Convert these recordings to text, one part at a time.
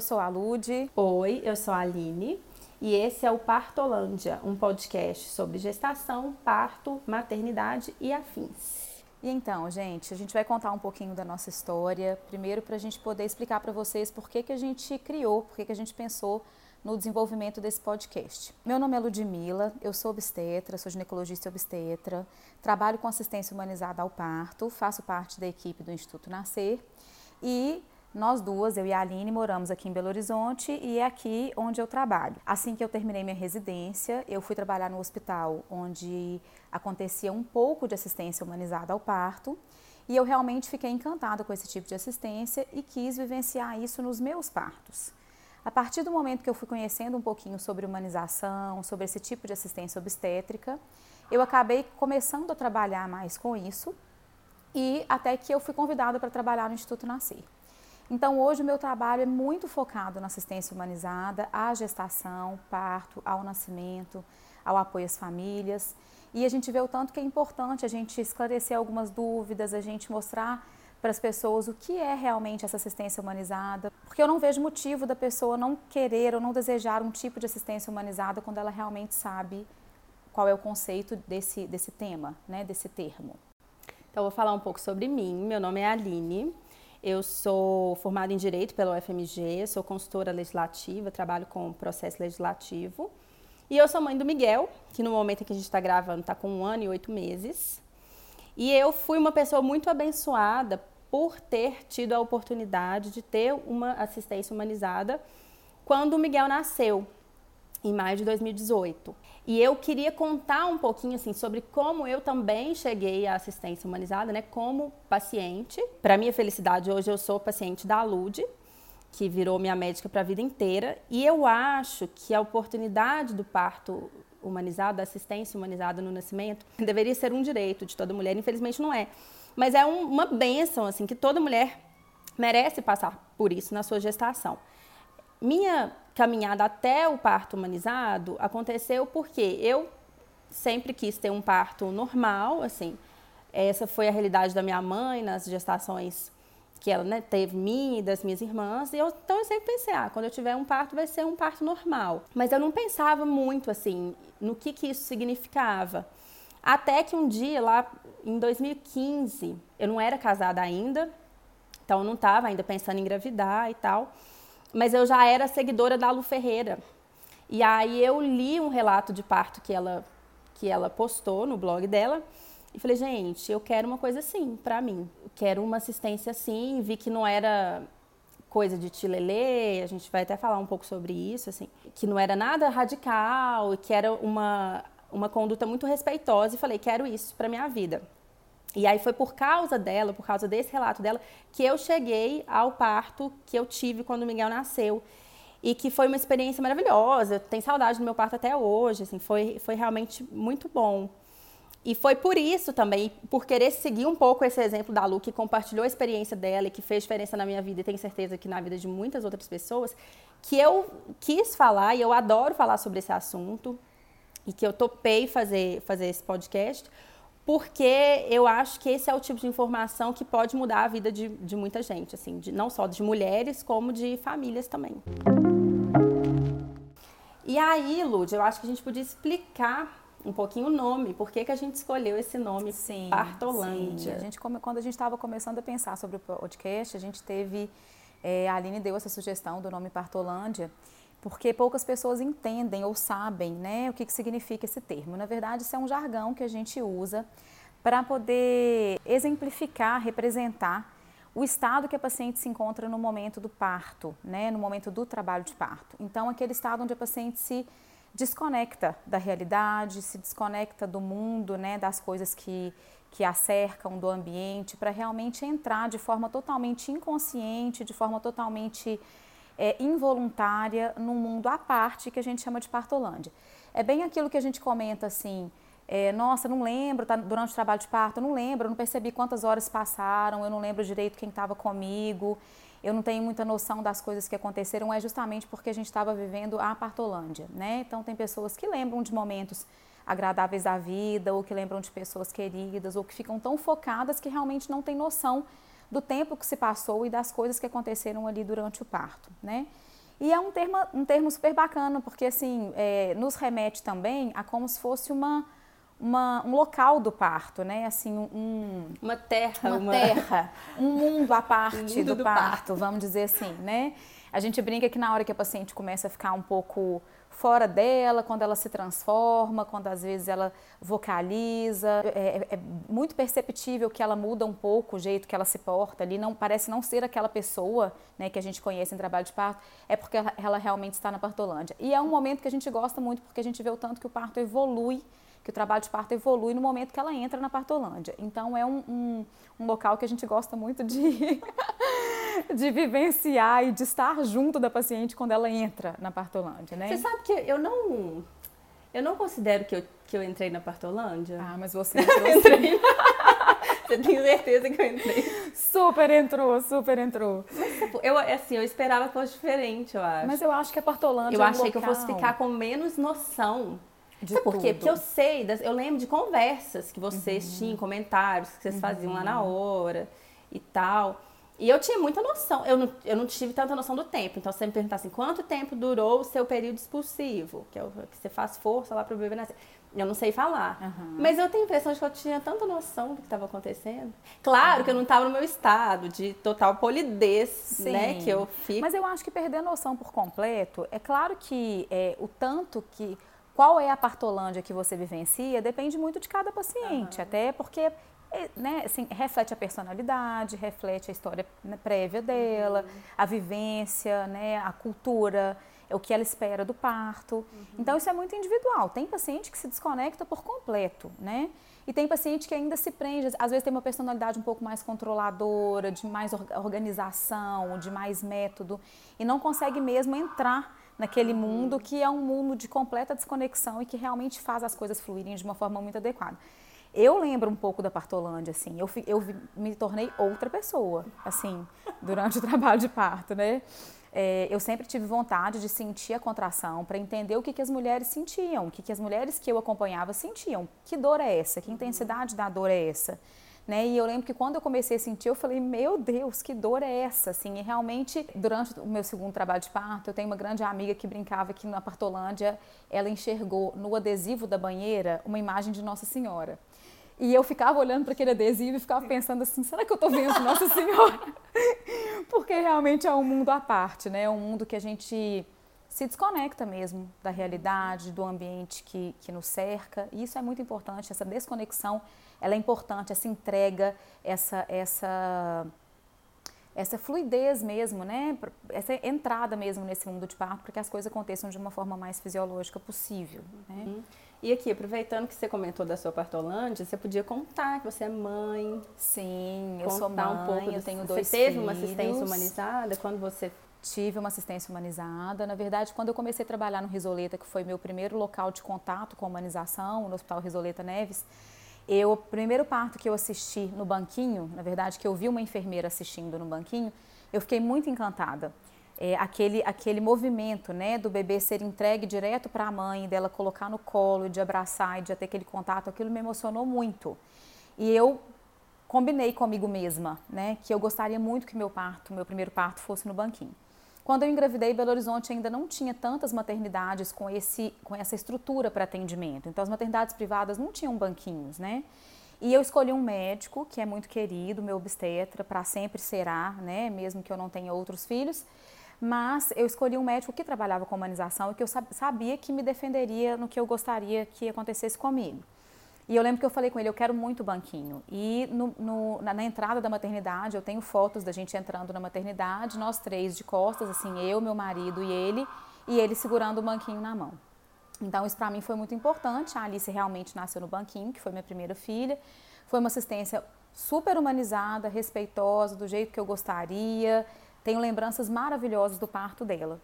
eu sou a Lude. Oi, eu sou a Aline. E esse é o Partolândia, um podcast sobre gestação, parto, maternidade e afins. E então, gente, a gente vai contar um pouquinho da nossa história. Primeiro, para a gente poder explicar para vocês por que, que a gente criou, por que, que a gente pensou no desenvolvimento desse podcast. Meu nome é Ludmila, eu sou obstetra, sou ginecologista e obstetra, trabalho com assistência humanizada ao parto, faço parte da equipe do Instituto Nascer e nós duas, eu e a Aline, moramos aqui em Belo Horizonte e é aqui onde eu trabalho. Assim que eu terminei minha residência, eu fui trabalhar no hospital onde acontecia um pouco de assistência humanizada ao parto e eu realmente fiquei encantada com esse tipo de assistência e quis vivenciar isso nos meus partos. A partir do momento que eu fui conhecendo um pouquinho sobre humanização, sobre esse tipo de assistência obstétrica, eu acabei começando a trabalhar mais com isso e até que eu fui convidada para trabalhar no Instituto Nascer. Então, hoje o meu trabalho é muito focado na assistência humanizada, à gestação, parto, ao nascimento, ao apoio às famílias. E a gente vê o tanto que é importante a gente esclarecer algumas dúvidas, a gente mostrar para as pessoas o que é realmente essa assistência humanizada, porque eu não vejo motivo da pessoa não querer ou não desejar um tipo de assistência humanizada quando ela realmente sabe qual é o conceito desse, desse tema, né, desse termo. Então, vou falar um pouco sobre mim. Meu nome é Aline. Eu sou formada em Direito pela UFMG, sou consultora legislativa, trabalho com processo legislativo. E eu sou mãe do Miguel, que no momento em que a gente está gravando está com um ano e oito meses. E eu fui uma pessoa muito abençoada por ter tido a oportunidade de ter uma assistência humanizada quando o Miguel nasceu em maio de 2018. E eu queria contar um pouquinho assim sobre como eu também cheguei à assistência humanizada, né, como paciente. Para minha felicidade, hoje eu sou paciente da Lude, que virou minha médica para a vida inteira, e eu acho que a oportunidade do parto humanizado, da assistência humanizada no nascimento, deveria ser um direito de toda mulher, infelizmente não é. Mas é um, uma benção assim que toda mulher merece passar por isso na sua gestação. Minha caminhada até o parto humanizado aconteceu porque eu sempre quis ter um parto normal, assim. Essa foi a realidade da minha mãe nas gestações que ela né, teve mim e das minhas irmãs. E eu, então eu sempre pensei, ah, quando eu tiver um parto vai ser um parto normal. Mas eu não pensava muito assim no que, que isso significava. Até que um dia, lá em 2015, eu não era casada ainda, então eu não estava ainda pensando em engravidar e tal mas eu já era seguidora da Lu Ferreira. E aí eu li um relato de parto que ela que ela postou no blog dela e falei, gente, eu quero uma coisa assim para mim. Eu quero uma assistência assim, vi que não era coisa de tilelê, a gente vai até falar um pouco sobre isso, assim, que não era nada radical, que era uma uma conduta muito respeitosa e falei, quero isso para minha vida. E aí foi por causa dela, por causa desse relato dela, que eu cheguei ao parto que eu tive quando o Miguel nasceu. E que foi uma experiência maravilhosa. Tenho saudade do meu parto até hoje, assim, foi, foi realmente muito bom. E foi por isso também, por querer seguir um pouco esse exemplo da Lu, que compartilhou a experiência dela e que fez diferença na minha vida e tenho certeza que na vida de muitas outras pessoas, que eu quis falar e eu adoro falar sobre esse assunto e que eu topei fazer, fazer esse podcast, porque eu acho que esse é o tipo de informação que pode mudar a vida de, de muita gente, assim, de, não só de mulheres, como de famílias também. E aí, Lud, eu acho que a gente podia explicar um pouquinho o nome, por que, que a gente escolheu esse nome, sim, Partolândia. Sim. A gente, quando a gente estava começando a pensar sobre o podcast, a gente teve, é, a Aline deu essa sugestão do nome Partolândia, porque poucas pessoas entendem ou sabem né, o que, que significa esse termo. Na verdade, isso é um jargão que a gente usa para poder exemplificar, representar o estado que a paciente se encontra no momento do parto, né, no momento do trabalho de parto. Então, aquele estado onde a paciente se desconecta da realidade, se desconecta do mundo, né, das coisas que, que a cercam, do ambiente, para realmente entrar de forma totalmente inconsciente, de forma totalmente é, involuntária num mundo à parte que a gente chama de partolândia. É bem aquilo que a gente comenta assim, é, nossa, não lembro, tá, durante o trabalho de parto, não lembro, não percebi quantas horas passaram, eu não lembro direito quem estava comigo, eu não tenho muita noção das coisas que aconteceram, é justamente porque a gente estava vivendo a partolândia, né? Então tem pessoas que lembram de momentos agradáveis da vida, ou que lembram de pessoas queridas, ou que ficam tão focadas que realmente não têm noção do tempo que se passou e das coisas que aconteceram ali durante o parto, né? E é um termo, um termo super bacana, porque assim, é, nos remete também a como se fosse uma, uma, um local do parto, né? Assim, um, uma terra, uma, uma... terra, um mundo à parte do, do parto, parto, vamos dizer assim, né? A gente brinca que na hora que a paciente começa a ficar um pouco fora dela, quando ela se transforma, quando às vezes ela vocaliza, é, é, é, muito perceptível que ela muda um pouco o jeito que ela se porta ali, não parece não ser aquela pessoa né, que a gente conhece em trabalho de parto, é porque ela, ela realmente está na partolândia. E é um momento que a gente gosta muito porque a gente vê o tanto que o parto evolui que o trabalho de parto evolui no momento que ela entra na partolândia. Então é um, um, um local que a gente gosta muito de, de vivenciar e de estar junto da paciente quando ela entra na partolândia, né? Você sabe que eu não eu não considero que eu, que eu entrei na partolândia. Ah, mas você entrou entrei. Você tem certeza que eu entrei? Super entrou, super entrou. Eu, assim, eu esperava que fosse diferente, eu acho. Mas eu acho que a Partolândia Eu é um achei local... que eu fosse ficar com menos noção de Sabe por quê? Porque eu sei, eu lembro de conversas que vocês uhum. tinham, comentários que vocês uhum. faziam lá na hora e tal. E eu tinha muita noção, eu não, eu não tive tanta noção do tempo. Então, você me perguntar assim, quanto tempo durou o seu período expulsivo? Que é o que você faz força lá para o bebê nascer. Eu não sei falar. Uhum. Mas eu tenho a impressão de que eu tinha tanta noção do que estava acontecendo. Claro que eu não estava no meu estado de total polidez, Sim. né? Que eu fico. Mas eu acho que perder a noção por completo, é claro que é, o tanto que qual é a partolândia que você vivencia depende muito de cada paciente, uhum. até porque é, né, assim, reflete a personalidade, reflete a história né, prévia dela, uhum. a vivência, né, a cultura, é o que ela espera do parto. Uhum. Então isso é muito individual. Tem paciente que se desconecta por completo, né? E tem paciente que ainda se prende, às vezes tem uma personalidade um pouco mais controladora, de mais organização, de mais método, e não consegue mesmo entrar naquele mundo que é um mundo de completa desconexão e que realmente faz as coisas fluírem de uma forma muito adequada. Eu lembro um pouco da Partolândia, assim, eu, eu me tornei outra pessoa, assim, durante o trabalho de parto, né? É, eu sempre tive vontade de sentir a contração para entender o que, que as mulheres sentiam, o que, que as mulheres que eu acompanhava sentiam. Que dor é essa? Que intensidade da dor é essa? Né? E eu lembro que quando eu comecei a sentir, eu falei, meu Deus, que dor é essa? Assim, e realmente, durante o meu segundo trabalho de parto, eu tenho uma grande amiga que brincava que na Partolândia, ela enxergou no adesivo da banheira uma imagem de Nossa Senhora. E eu ficava olhando para aquele adesivo e ficava pensando assim, será que eu estou vendo Nossa Senhora? Porque realmente é um mundo à parte, né? É um mundo que a gente se desconecta mesmo da realidade, do ambiente que, que nos cerca. E isso é muito importante, essa desconexão ela é importante, essa entrega, essa, essa, essa fluidez mesmo, né? Essa entrada mesmo nesse mundo de parto, para que as coisas aconteçam de uma forma mais fisiológica possível. Né? Uhum. E aqui, aproveitando que você comentou da sua partolândia, você podia contar que você é mãe. Sim, eu sou mãe, um pouco eu tenho dois Você teve filhos. uma assistência humanizada quando você Tive uma assistência humanizada. Na verdade, quando eu comecei a trabalhar no Risoleta, que foi meu primeiro local de contato com a humanização, no Hospital Risoleta Neves, eu, o primeiro parto que eu assisti no banquinho, na verdade, que eu vi uma enfermeira assistindo no banquinho, eu fiquei muito encantada. É, aquele, aquele movimento né, do bebê ser entregue direto para a mãe, dela colocar no colo, de abraçar e de ter aquele contato, aquilo me emocionou muito. E eu combinei comigo mesma né, que eu gostaria muito que meu parto, meu primeiro parto, fosse no banquinho. Quando eu engravidei, Belo Horizonte ainda não tinha tantas maternidades com, esse, com essa estrutura para atendimento. Então, as maternidades privadas não tinham banquinhos, né? E eu escolhi um médico que é muito querido, meu obstetra, para sempre será, né? Mesmo que eu não tenha outros filhos. Mas eu escolhi um médico que trabalhava com humanização e que eu sabia que me defenderia no que eu gostaria que acontecesse comigo. E eu lembro que eu falei com ele, eu quero muito banquinho. E no, no, na, na, entrada da maternidade, eu tenho fotos da gente entrando na maternidade, nós três de costas, assim, eu, meu marido e ele, e ele segurando o banquinho na mão. Então, isso para mim foi muito importante. A Alice realmente nasceu no banquinho, que foi minha primeira filha. Foi uma assistência super humanizada, respeitosa, do jeito que eu gostaria. Tenho lembranças maravilhosas do parto dela.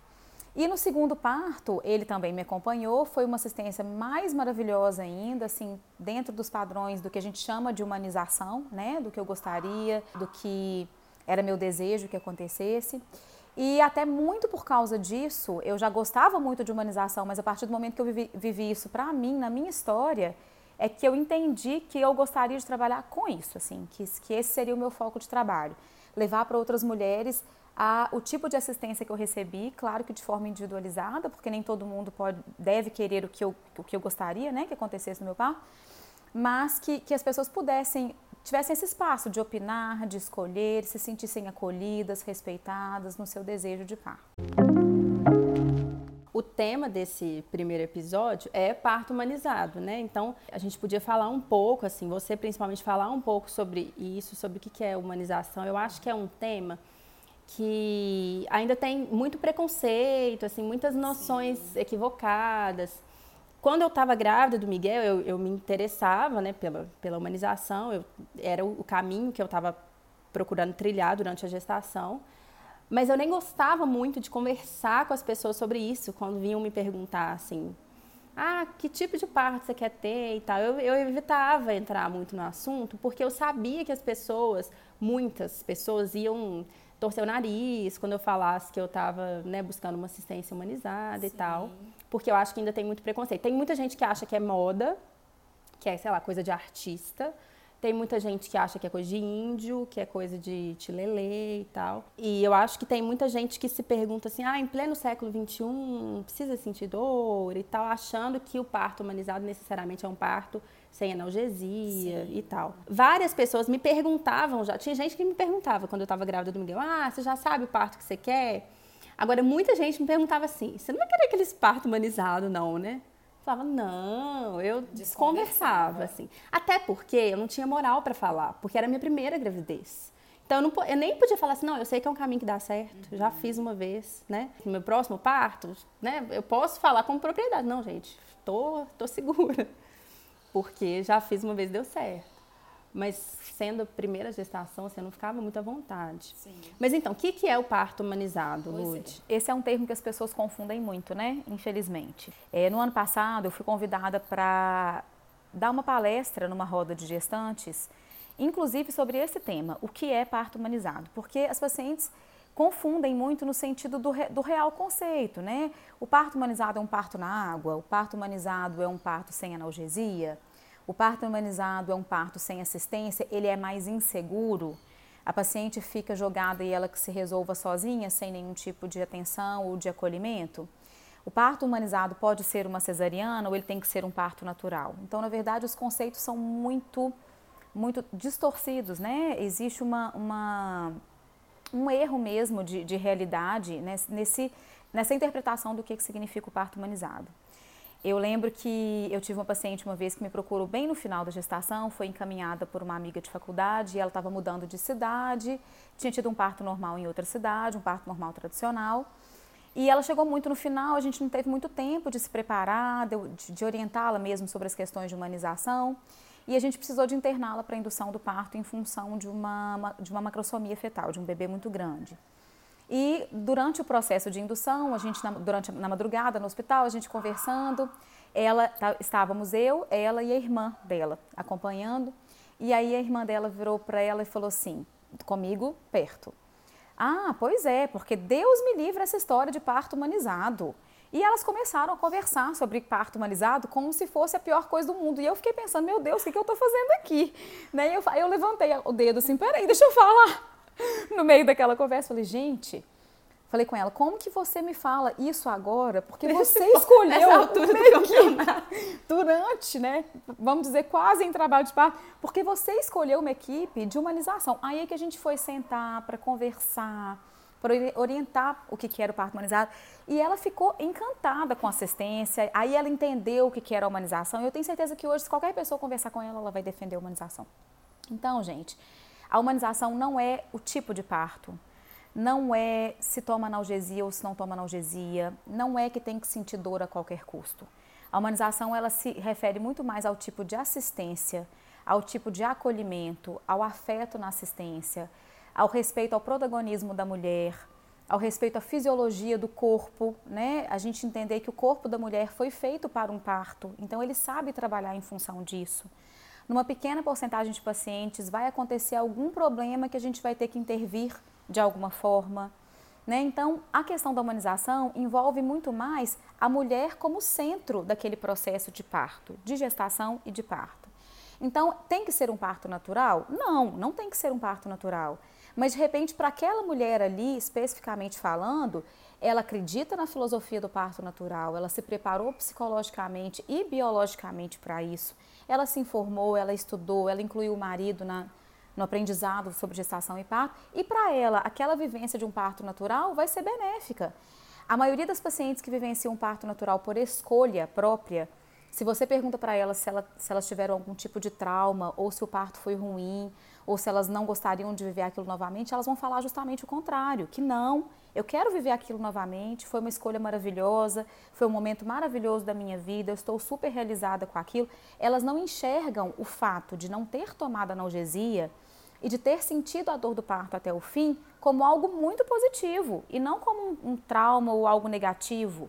E no segundo parto, ele também me acompanhou, foi uma assistência mais maravilhosa ainda, assim, dentro dos padrões do que a gente chama de humanização, né, do que eu gostaria, do que era meu desejo que acontecesse. E até muito por causa disso, eu já gostava muito de humanização, mas a partir do momento que eu vivi, vivi isso para mim, na minha história, é que eu entendi que eu gostaria de trabalhar com isso, assim, que, que esse seria o meu foco de trabalho. Levar para outras mulheres a, o tipo de assistência que eu recebi, claro que de forma individualizada, porque nem todo mundo pode, deve querer o que eu, o que eu gostaria né, que acontecesse no meu parto, mas que, que as pessoas pudessem, tivessem esse espaço de opinar, de escolher, se sentissem acolhidas, respeitadas no seu desejo de parto. O tema desse primeiro episódio é parto humanizado, né? Então, a gente podia falar um pouco, assim, você principalmente falar um pouco sobre isso, sobre o que é humanização. Eu acho que é um tema que ainda tem muito preconceito, assim, muitas noções Sim. equivocadas. Quando eu estava grávida do Miguel, eu, eu, me interessava né, pela, pela humanização, eu, era o, caminho que eu estava procurando trilhar durante a gestação. Mas eu nem gostava muito de conversar com as pessoas sobre isso, quando vinham me perguntar assim, ah, que tipo de parto você quer ter e tal. Eu, eu evitava entrar muito no assunto, porque eu sabia que as pessoas, muitas pessoas, iam torcer o nariz quando eu falasse que eu estava né, buscando uma assistência humanizada Sim. e tal. Porque eu acho que ainda tem muito preconceito. Tem muita gente que acha que é moda, que é, sei lá, coisa de artista. Tem muita gente que acha que é coisa de índio, que é coisa de tilelê e tal. E eu acho que tem muita gente que se pergunta assim, ah, em pleno século XXI, precisa sentir dor e tal, achando que o parto humanizado necessariamente é um parto sem analgesia Sim. e tal. Várias pessoas me perguntavam já, tinha gente que me perguntava quando eu estava grávida do Miguel, ah, você já sabe o parto que você quer? Agora, muita gente me perguntava assim, você não vai querer aqueles parto humanizado não, né? Eu falava, não, eu desconversava, assim. Até porque eu não tinha moral para falar, porque era a minha primeira gravidez. Então, eu, não, eu, nem podia falar assim, não, eu sei que é um caminho que dá certo, uhum. já fiz uma vez, né? No meu próximo parto, né? Eu posso falar com propriedade. Não, gente, tô, tô segura porque já fiz uma vez deu certo. Mas sendo a primeira gestação, você não ficava muito à vontade. Sim. Mas então, o que, que é o parto humanizado, Lud? É. Esse é um termo que as pessoas confundem muito, né? Infelizmente. É, no ano passado, eu fui convidada para dar uma palestra numa roda de gestantes, inclusive sobre esse tema, o que é parto humanizado. Porque as pacientes confundem muito no sentido do, do real conceito, né? O parto humanizado é um parto na água, o parto humanizado é um parto sem analgesia, o parto humanizado é um parto sem assistência, ele é mais inseguro. A paciente fica jogada e ela que se resolva sozinha, sem nenhum tipo de atenção ou de acolhimento. O parto humanizado pode ser uma cesariana ou ele tem que ser um parto natural. Então, na verdade, os conceitos são muito, muito distorcidos, né? Existe uma, uma um erro mesmo de, de realidade nesse, nessa interpretação do que, que significa o parto humanizado. Eu lembro que eu tive uma paciente uma vez que me procurou bem no final da gestação, foi encaminhada por uma amiga de faculdade e ela estava mudando de cidade, tinha tido um parto normal em outra cidade, um parto normal tradicional. E ela chegou muito no final, a gente não teve muito tempo de se preparar, de, de orientá-la mesmo sobre as questões de humanização e a gente precisou de interná-la para indução do parto em função de uma, de uma macrosomia fetal, de um bebê muito grande. E durante o processo de indução, a gente durante na madrugada no hospital, a gente conversando, ela tá, estávamos eu, ela e a irmã dela acompanhando. E aí a irmã dela virou para ela e falou assim, comigo perto: "Ah, pois é, porque Deus me livre essa história de parto humanizado. E elas começaram a conversar sobre parto humanizado como se fosse a pior coisa do mundo. E eu fiquei pensando, meu Deus, o que, que eu estou fazendo aqui? Né? E eu, eu levantei o dedo assim, peraí, deixa eu falar. No meio daquela conversa, falei, gente, falei com ela, como que você me fala isso agora? Porque você escolheu durante, né? Vamos dizer, quase em trabalho de parto, porque você escolheu uma equipe de humanização. Aí é que a gente foi sentar para conversar para orientar o que, era o parto humanizado. E ela ficou encantada com a assistência, aí ela entendeu o que, era a humanização. E eu tenho certeza que hoje, se qualquer pessoa conversar com ela, ela vai defender a humanização. Então, gente, a humanização não é o tipo de parto, não é se toma analgesia ou se não toma analgesia, não é que tem que sentir dor a qualquer custo. A humanização ela se refere muito mais ao tipo de assistência, ao tipo de acolhimento, ao afeto na assistência, ao respeito ao protagonismo da mulher, ao respeito à fisiologia do corpo, né? A gente entender que o corpo da mulher foi feito para um parto, então ele sabe trabalhar em função disso. Numa pequena porcentagem de pacientes vai acontecer algum problema que a gente vai ter que intervir de alguma forma. Né? Então, a questão da humanização envolve muito mais a mulher como centro daquele processo de parto, de gestação e de parto. Então, tem que ser um parto natural? Não, não tem que ser um parto natural Mas de repente, para aquela mulher ali, especificamente falando, ela acredita na filosofia do parto natural, ela se preparou psicologicamente e biologicamente para isso. Ela se informou, ela estudou, ela incluiu o marido na, no aprendizado sobre gestação e parto, e para ela, aquela vivência de um parto natural vai ser benéfica. A maioria das pacientes que vivenciam um parto natural por escolha própria, se você pergunta para elas se, se elas tiveram algum tipo de trauma, ou se o parto foi ruim, ou se elas não gostariam de viver aquilo novamente, elas vão falar justamente o contrário, que não, eu quero viver aquilo novamente, foi uma escolha maravilhosa, foi um momento maravilhoso da minha vida, eu estou super realizada com aquilo. Elas não enxergam o fato de não ter tomado analgesia e de ter sentido a dor do parto até o fim como algo muito positivo e não como um, um trauma ou algo negativo.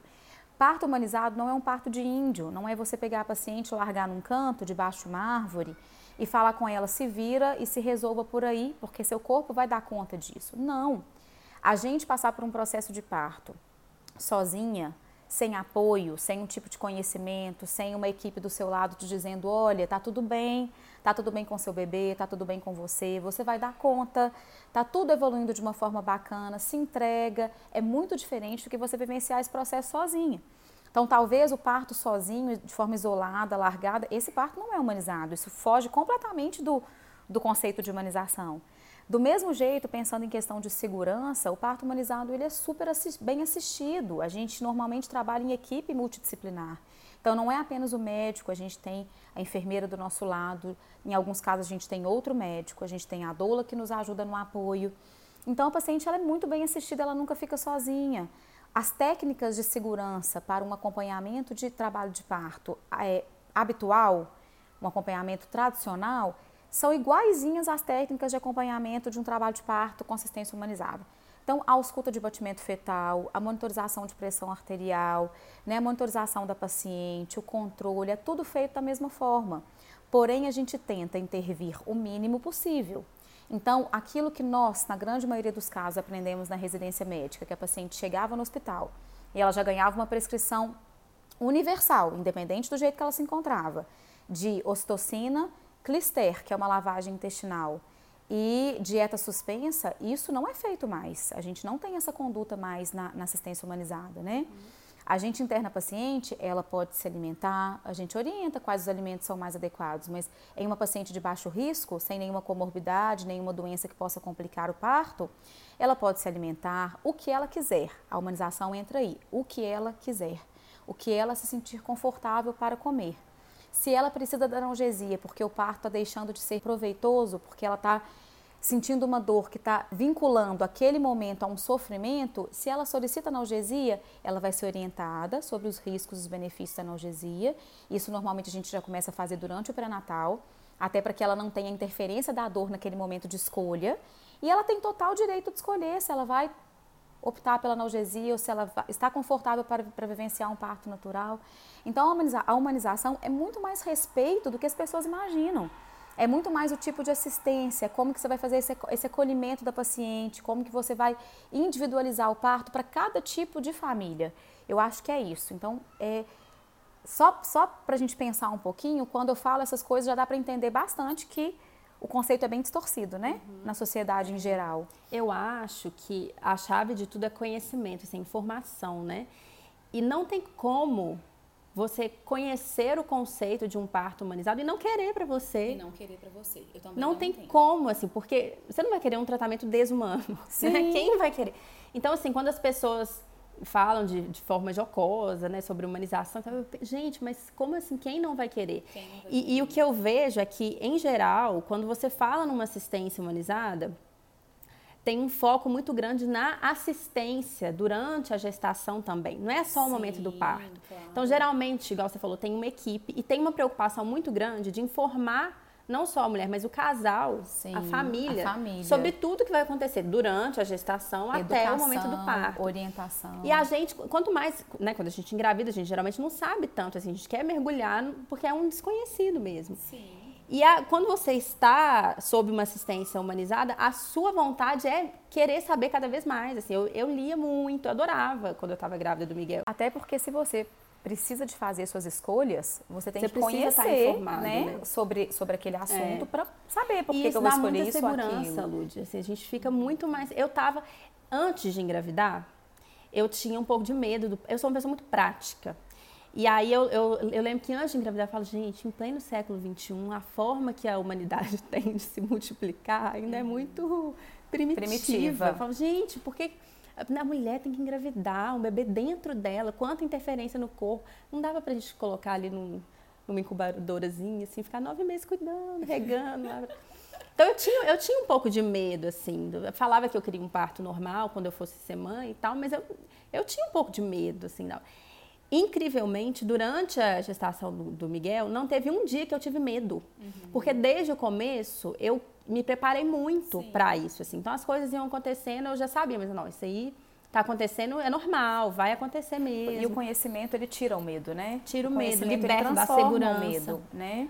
Parto humanizado não é um parto de índio, não é você pegar a paciente, largar num canto, debaixo de uma árvore e falar com ela, se vira e se resolva por aí, porque seu corpo vai dar conta disso. Não. A gente passar por um processo de parto sozinha, sem apoio, sem um tipo de conhecimento, sem uma equipe do seu lado te dizendo, olha, tá tudo bem, tá tudo bem com seu bebê, tá tudo bem com você, você vai dar conta, tá tudo evoluindo de uma forma bacana, se entrega, é muito diferente do que você vivenciar esse processo sozinha. Então, talvez o parto sozinho, de forma isolada, largada, esse parto não é humanizado, isso foge completamente do, do conceito de humanização. Do mesmo jeito, pensando em questão de segurança, o parto humanizado ele é super assist bem assistido. A gente normalmente trabalha em equipe multidisciplinar. Então não é apenas o médico, a gente tem a enfermeira do nosso lado, em alguns casos a gente tem outro médico, a gente tem a doula que nos ajuda no apoio. Então a paciente ela é muito bem assistida, ela nunca fica sozinha. As técnicas de segurança para um acompanhamento de trabalho de parto é, habitual, um acompanhamento tradicional, são iguaizinhas às técnicas de acompanhamento de um trabalho de parto com assistência humanizada. Então, a ausculta de batimento fetal, a monitorização de pressão arterial, né, a monitorização da paciente, o controle, é tudo feito da mesma forma. Porém, a gente tenta intervir o mínimo possível. Então, aquilo que nós, na grande maioria dos casos, aprendemos na residência médica, que a paciente chegava no hospital e ela já ganhava uma prescrição universal, independente do jeito que ela se encontrava, de ocitocina Clister, que é uma lavagem intestinal, e dieta suspensa, isso não é feito mais. A gente não tem essa conduta mais na, na assistência humanizada, né? Uhum. A gente interna a paciente, ela pode se alimentar, a gente orienta quais os alimentos são mais adequados, mas em uma paciente de baixo risco, sem nenhuma comorbidade, nenhuma doença que possa complicar o parto, ela pode se alimentar o que ela quiser. A humanização entra aí, o que ela quiser, o que ela se sentir confortável para comer. Se ela precisa da analgesia porque o parto está deixando de ser proveitoso, porque ela está sentindo uma dor que está vinculando aquele momento a um sofrimento, se ela solicita analgesia, ela vai ser orientada sobre os riscos e os benefícios da analgesia. Isso normalmente a gente já começa a fazer durante o pré-natal, até para que ela não tenha interferência da dor naquele momento de escolha. E ela tem total direito de escolher se ela vai optar pela analgesia ou se ela está confortável para, para vivenciar um parto natural. Então, a humanização é muito mais respeito do que as pessoas imaginam. É muito mais o tipo de assistência, como que você vai fazer esse, esse acolhimento da paciente, como que você vai individualizar o parto para cada tipo de família. Eu acho que é isso. Então, é, só, só para a gente pensar um pouquinho, quando eu falo essas coisas, já dá para entender bastante que o conceito é bem distorcido, né? Uhum. Na sociedade em geral. Eu acho que a chave de tudo é conhecimento, assim, informação, né? E não tem como você conhecer o conceito de um parto humanizado e não querer para você. E não querer para você. Eu também não, não tem entendo. como, assim, porque você não vai querer um tratamento desumano. Né? Sim. Né? Quem vai querer? Então, assim, quando as pessoas falam de, de forma jocosa, né, sobre humanização. Eu, gente, mas como assim? Quem não vai querer? Não vai e, querer? e, o que eu vejo é que, em geral, quando você fala numa assistência humanizada, tem um foco muito grande na assistência durante a gestação também. Não é só Sim, o momento do parto. Claro. Então, geralmente, igual você falou, tem uma equipe e tem uma preocupação muito grande de informar não só a mulher, mas o casal, Sim, a, família, a família, sobre tudo que vai acontecer durante a gestação Educação, até o momento do parto. Orientação. E a gente, quanto mais, né, quando a gente engravida, a gente geralmente não sabe tanto, assim, a gente quer mergulhar porque é um desconhecido mesmo. Sim. E a, quando você está sob uma assistência humanizada, a sua vontade é querer saber cada vez mais. Assim, eu, eu lia muito, eu adorava quando eu estava grávida do Miguel. Até porque se você precisa de fazer suas escolhas, você tem você que conhecer né, né? Sobre, sobre aquele assunto é. para saber por que, eu vou escolher isso ou aquilo. Lud, assim, a gente fica muito mais... Eu tava, antes de engravidar, eu tinha um pouco de medo. Do, eu sou uma pessoa muito prática. E aí eu, eu, eu, lembro que antes de engravidar, eu falo, gente, em pleno século XXI, a forma que a humanidade tem de se multiplicar ainda é muito primitiva. primitiva. Eu falo, gente, por que a mulher tem que engravidar, um bebê dentro dela, quanta interferência no corpo. Não dava pra gente colocar ali num, numa incubadorazinha, assim, ficar nove meses cuidando, regando. Então eu tinha, eu tinha um pouco de medo, assim. Eu falava que eu queria um parto normal quando eu fosse ser mãe e tal, mas eu, eu tinha um pouco de medo, assim. Não. Incrivelmente, durante a gestação do, do, Miguel, não teve um dia que eu tive medo. Uhum. Porque desde o começo eu me preparei muito para isso. Assim. Então as coisas iam acontecendo, eu já sabia, mas não, isso aí está acontecendo, é normal, vai acontecer mesmo. E o conhecimento, ele tira o medo, né? Tira o, o medo, liberta da segurança. O medo, né?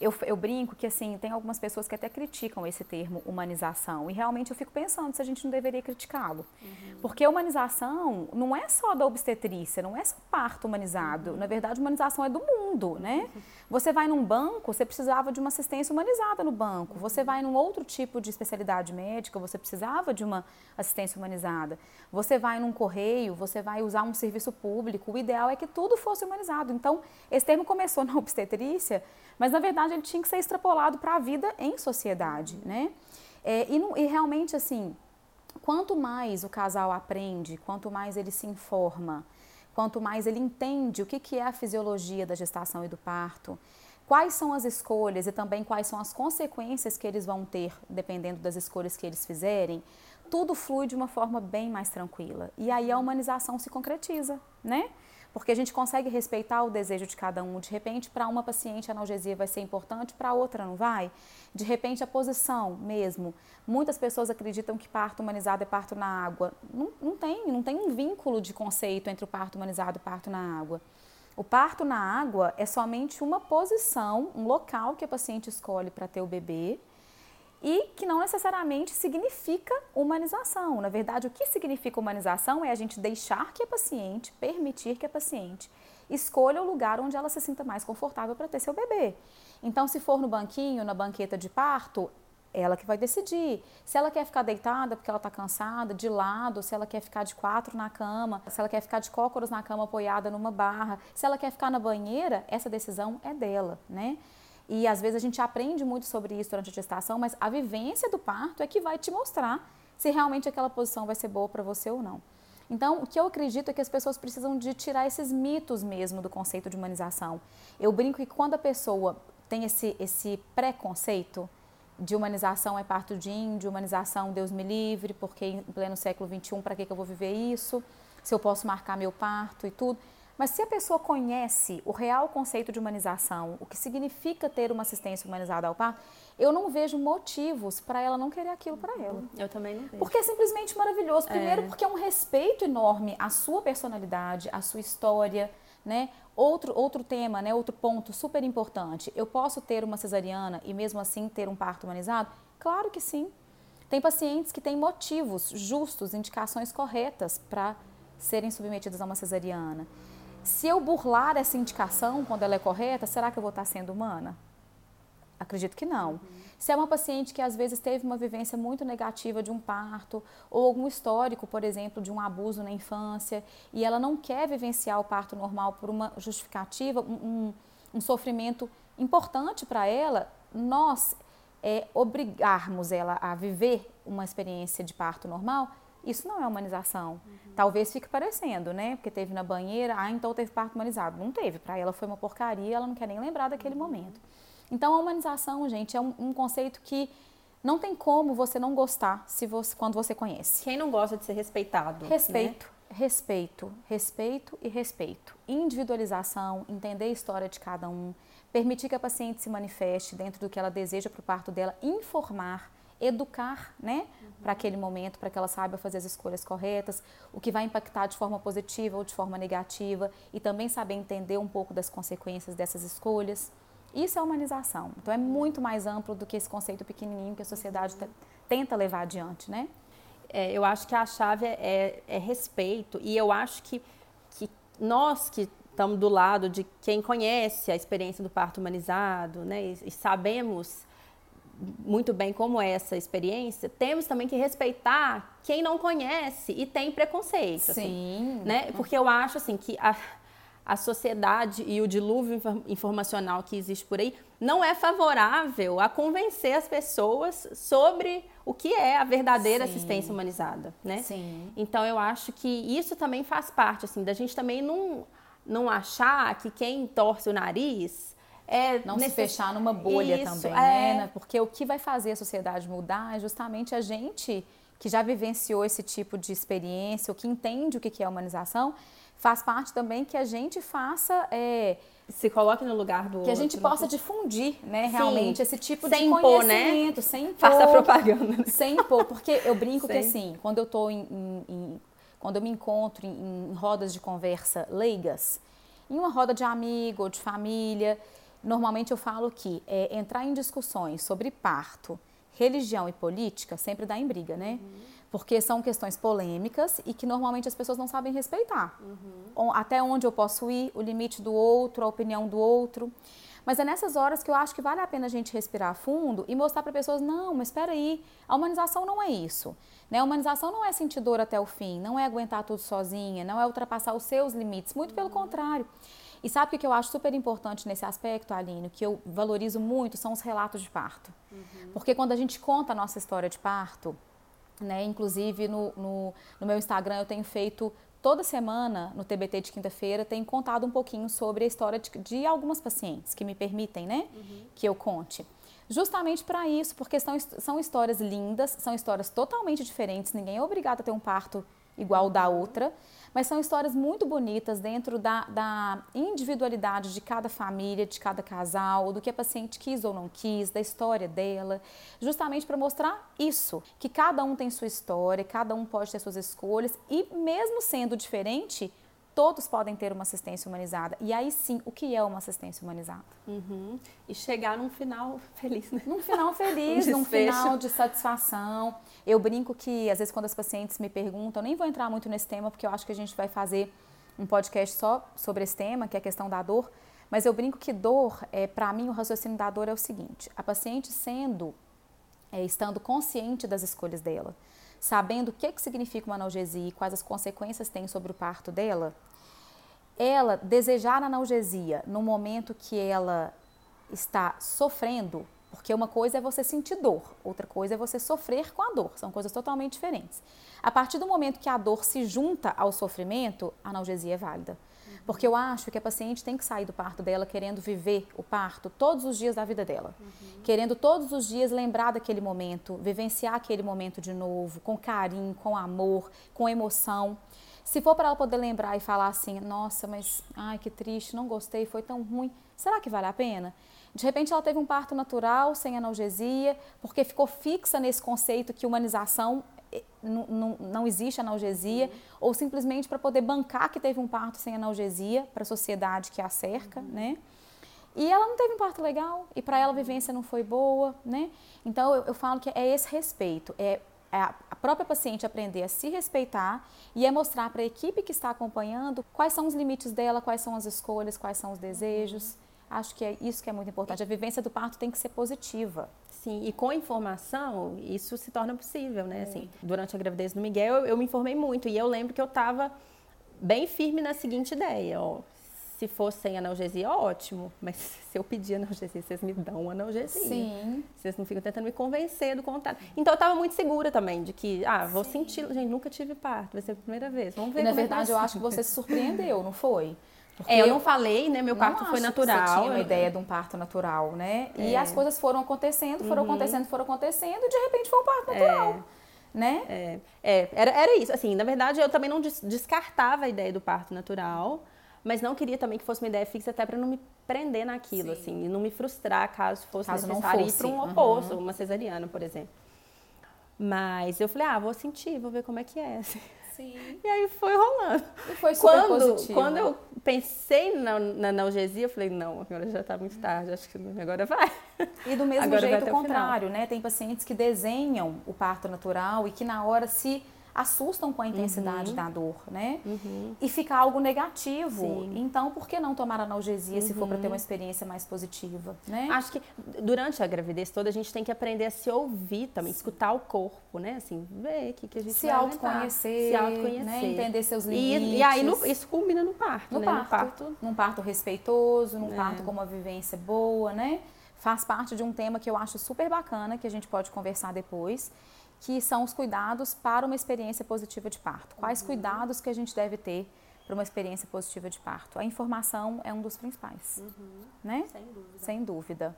Eu, eu, brinco que assim tem algumas pessoas que até criticam esse termo humanização e realmente eu fico pensando se a gente não deveria criticá-lo. Uhum. porque humanização não é só da obstetrícia não é só parto humanizado. Uhum. na verdade humanização é do mundo né? Uhum. você vai num banco você precisava de uma assistência humanizada no banco. Você vai num outro tipo de especialidade médica você precisava de uma assistência humanizada. Você vai num correio você vai usar um serviço público. O ideal é que tudo fosse humanizado. Então esse termo começou na obstetrícia mas na verdade ele tinha que ser extrapolado para a vida em sociedade, né? É, e, e realmente assim, quanto mais o casal aprende, quanto mais ele se informa, quanto mais ele entende o que, que é a fisiologia da gestação e do parto, quais são as escolhas e também quais são as consequências que eles vão ter dependendo das escolhas que eles fizerem, tudo flui de uma forma bem mais tranquila. E aí a humanização se concretiza, né? Porque a gente consegue respeitar o desejo de cada um. De repente, para uma paciente, a analgesia vai ser importante, para outra não vai. De repente, a posição mesmo. Muitas pessoas acreditam que parto humanizado é parto na água. Não, não tem, não tem um vínculo de conceito entre o parto humanizado e o parto na água. O parto na água é somente uma posição, um local que a paciente escolhe para ter o bebê e que não necessariamente significa humanização. Na verdade, o que significa humanização é a gente deixar que a paciente, permitir que a paciente escolha o lugar onde ela se sinta mais confortável para ter seu bebê. Então, se for no banquinho, na banqueta de parto, ela que vai decidir. Se ela quer ficar deitada porque ela está cansada, de lado, se ela quer ficar de quatro na cama, se ela quer ficar de cócoras na cama apoiada numa barra, se ela quer ficar na banheira, essa decisão é dela, né? E às vezes a gente aprende muito sobre isso durante a gestação, mas a vivência do parto é que vai te mostrar se realmente aquela posição vai ser boa para você ou não. Então, o que eu acredito é que as pessoas precisam de tirar esses mitos mesmo do conceito de humanização. Eu brinco que quando a pessoa tem esse, esse preconceito de humanização é parto de índio, humanização Deus me livre, porque em pleno século XXI, para que, que eu vou viver isso? Se eu posso marcar meu parto e tudo. Mas se a pessoa conhece o real conceito de humanização, o que significa ter uma assistência humanizada ao parto, eu não vejo motivos para ela não querer aquilo para ela. Eu também não vejo. Porque é simplesmente maravilhoso. Primeiro, é. porque é um respeito enorme à sua personalidade, à sua história, né? Outro, outro tema, né? outro ponto super importante. Eu posso ter uma cesariana e mesmo assim ter um parto humanizado? Claro que sim. Tem pacientes que têm motivos justos, indicações corretas para serem submetidas a uma cesariana. Se eu burlar essa indicação quando ela é correta, será que eu vou estar sendo humana? Acredito que não. Uhum. Se é uma paciente que às vezes teve uma vivência muito negativa de um parto, ou algum histórico, por exemplo, de um abuso na infância, e ela não quer vivenciar o parto normal por uma justificativa, um, um, sofrimento importante para ela, nós é, obrigarmos ela a viver uma experiência de parto normal isso não é humanização. Uhum. Talvez fique parecendo, né? Porque teve na banheira, ah, então teve parto humanizado. Não teve. Para ela foi uma porcaria, ela não quer nem lembrar daquele uhum. momento. Então, a humanização, gente, é um, um, conceito que não tem como você não gostar se você, quando você conhece. Quem não gosta de ser respeitado? Respeito, né? respeito, respeito e respeito. Individualização, entender a história de cada um, permitir que a paciente se manifeste dentro do que ela deseja para o parto dela, informar educar, né, uhum. para aquele momento, para que ela saiba fazer as escolhas corretas, o que vai impactar de forma positiva ou de forma negativa e também saber entender um pouco das consequências dessas escolhas. Isso é humanização. Então é muito mais amplo do que esse conceito pequenininho que a sociedade tenta levar adiante, né? É, eu acho que a chave é, é, respeito e eu acho que, que nós que estamos do lado de quem conhece a experiência do parto humanizado, né? E, e sabemos muito bem como é essa experiência, temos também que respeitar quem não conhece e tem preconceito. Assim, Sim. Assim, né? Porque eu acho assim que a, a sociedade e o dilúvio informacional que existe por aí não é favorável a convencer as pessoas sobre o que é a verdadeira Sim. assistência humanizada, né? Sim. Então eu acho que isso também faz parte assim da gente também não não achar que quem torce o nariz é não necess... se fechar numa bolha Isso, também, é... né? Porque o que vai fazer a sociedade mudar é justamente a gente que já vivenciou esse tipo de experiência, o que entende o que é humanização, faz parte também que a gente faça. É, se coloque no lugar do que outro. a gente possa difundir, né, Sim. realmente esse tipo sem de impor, né? conhecimento, né? sem impor, faça propaganda, né? sem impor, porque eu brinco que assim, quando eu tô em, em, em quando eu me encontro em, em rodas de conversa leigas, em uma roda de amigo ou de família, Normalmente eu falo que é, entrar em discussões sobre parto, religião e política sempre dá em briga, né? Uhum. Porque são questões polêmicas e que normalmente as pessoas não sabem respeitar. Uhum. Até onde eu posso ir, o limite do outro, a opinião do outro. Mas é nessas horas que eu acho que vale a pena a gente respirar fundo e mostrar para pessoas: não, mas espera aí, a humanização não é isso. Né? A humanização não é sentir dor até o fim, não é aguentar tudo sozinha, não é ultrapassar os seus limites, muito pelo contrário. E sabe o que eu acho super importante nesse aspecto, Aline, que eu valorizo muito, são os relatos de parto. Uhum. Porque quando a gente conta a nossa história de parto, né, inclusive no, no, no meu Instagram eu tenho feito toda semana no TBT de quinta-feira tenho contado um pouquinho sobre a história de, de algumas pacientes que me permitem, né, uhum. que eu conte. Justamente para isso, porque são, são histórias lindas, são histórias totalmente diferentes, ninguém é obrigado a ter um parto igual da outra, mas são histórias muito bonitas dentro da, da individualidade de cada família, de cada casal, do que a paciente quis ou não quis, da história dela, justamente para mostrar isso, que cada um tem sua história, cada um pode ter suas escolhas e mesmo sendo diferente, todos podem ter uma assistência humanizada. E aí sim, o que é uma assistência humanizada? Uhum. E chegar num final feliz, né? Num final feliz, um num final de satisfação. Eu brinco que, às vezes, quando as pacientes me perguntam, nem vou entrar muito nesse tema, porque eu acho que a gente vai fazer um podcast só sobre esse tema, que é a questão da dor. Mas eu brinco que dor, é, para mim, o raciocínio da dor é o seguinte: a paciente sendo, é, estando consciente das escolhas dela, sabendo o que, que significa uma analgesia e quais as consequências tem sobre o parto dela, ela desejar analgesia no momento que ela está sofrendo, porque uma coisa é você sentir dor, outra coisa é você sofrer com a dor, são coisas totalmente diferentes. A partir do momento que a dor se junta ao sofrimento, a analgesia é válida. Porque eu acho que a paciente tem que sair do parto dela querendo viver o parto todos os dias da vida dela. Uhum. Querendo todos os dias lembrar daquele momento, vivenciar aquele momento de novo, com carinho, com amor, com emoção. Se for para ela poder lembrar e falar assim, nossa, mas ai que triste, não gostei, foi tão ruim, será que vale a pena? De repente ela teve um parto natural, sem analgesia, porque ficou fixa nesse conceito que humanização não, não, existe analgesia, uhum. ou simplesmente para poder bancar que teve um parto sem analgesia para a sociedade que a cerca, uhum. né? E ela não teve um parto legal, e para ela a vivência não foi boa, né? Então eu, eu falo que é esse respeito, é, é a própria paciente aprender a se respeitar e é mostrar para a equipe que está acompanhando quais são os limites dela, quais são as escolhas, quais são os desejos. Uhum. Acho que é isso que é muito importante. A vivência do parto tem que ser positiva. Sim, e com informação, isso se torna possível, né? É. Assim, durante a gravidez do Miguel, eu, eu, me informei muito. E eu lembro que eu estava bem firme na seguinte ideia, ó. Se fosse sem analgesia, ótimo. Mas se eu pedir analgesia, vocês me dão analgesia. Sim. Vocês não ficam tentando me convencer do contrário. Então eu estava muito segura também de que, ah, vou Sim. sentir. Gente, nunca tive parto, vai ser a primeira vez. Vamos ver. E na é verdade, eu acho que você se surpreendeu, não foi? Porque é, eu não falei, né? Meu parto foi natural. você tinha uma ideia de um parto natural, né? É. E as coisas foram acontecendo, foram uhum. acontecendo, foram acontecendo, e de repente foi um parto natural. É. Né? É, é, era, era isso. Assim, na verdade, eu também não descartava a ideia do parto natural, mas não queria também que fosse uma ideia fixa, até para não me prender naquilo, Sim. assim, e não me frustrar caso fosse caso necessário ir para um oposto, uhum. uma cesariana, por exemplo. Mas eu falei, ah, vou sentir, vou ver como é que é. Assim. Sim. E aí foi rolando. E foi super quando, positivo. Quando eu pensei na, na analgesia, eu falei, não, agora já está muito tarde, acho que agora vai. E do mesmo agora jeito, o contrário, né? Tem pacientes que desenham o parto natural e que na hora se assustam com a intensidade Uhum. da dor, né? Uhum. E fica algo negativo. Sim. Então, por que não tomar analgesia se for para Uhum. ter uma experiência mais positiva, né? Acho que durante a gravidez toda a gente tem que aprender a se ouvir também, escutar o corpo, né? Assim, ver o que, que a gente se vai autoconhecer, se autoconhecer. né? entender seus E, limites. e aí no- isso culmina no parto, no né? parto, num parto respeitoso, num É. parto com uma vivência boa, né? Faz parte de um tema que eu acho super bacana, que a gente pode conversar depois, que são os cuidados para uma experiência positiva de parto. Quais Uhum. cuidados que a gente deve ter para uma experiência positiva de parto? A informação é um dos principais, né? Sem dúvida. Sem dúvida.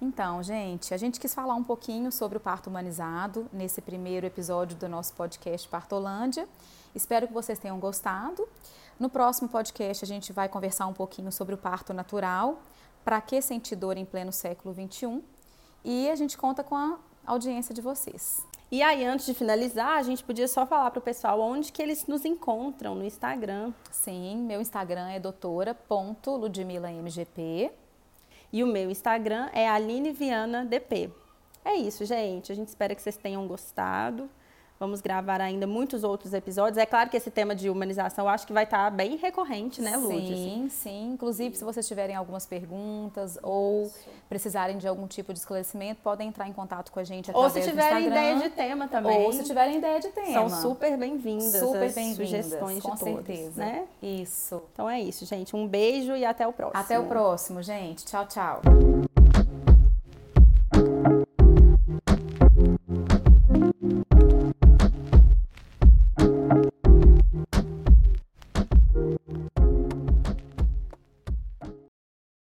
Então, gente, a gente quis falar um pouquinho sobre o parto humanizado nesse primeiro episódio do nosso podcast Partolândia. Espero que vocês tenham gostado. No próximo podcast, a gente vai conversar um pouquinho sobre o parto natural, para que sentir dor em pleno século XXI. E a gente conta com a audiência de vocês. E aí, antes de finalizar, a gente podia só falar para o pessoal onde que eles nos encontram no Instagram. Sim, meu Instagram é doutora.ludmilamgp. E o meu Instagram é Aline Viana DP. É isso, gente. A gente espera que vocês tenham gostado. Vamos gravar ainda muitos outros episódios. É claro que esse tema de humanização eu acho que vai estar bem recorrente, né, Lud? Sim, sim. Inclusive, se vocês tiverem algumas perguntas ou precisarem de algum tipo de esclarecimento, podem entrar em contato com a gente Ou através se do tiverem Instagram. ideia de tema também. Ou se tiverem ideia de tema. São super bem-vindas Super as bem-vindas, sugestões com de todos, certeza. né? Isso. Então é isso, gente. Um beijo e até o próximo. Até o próximo, gente. Tchau, tchau.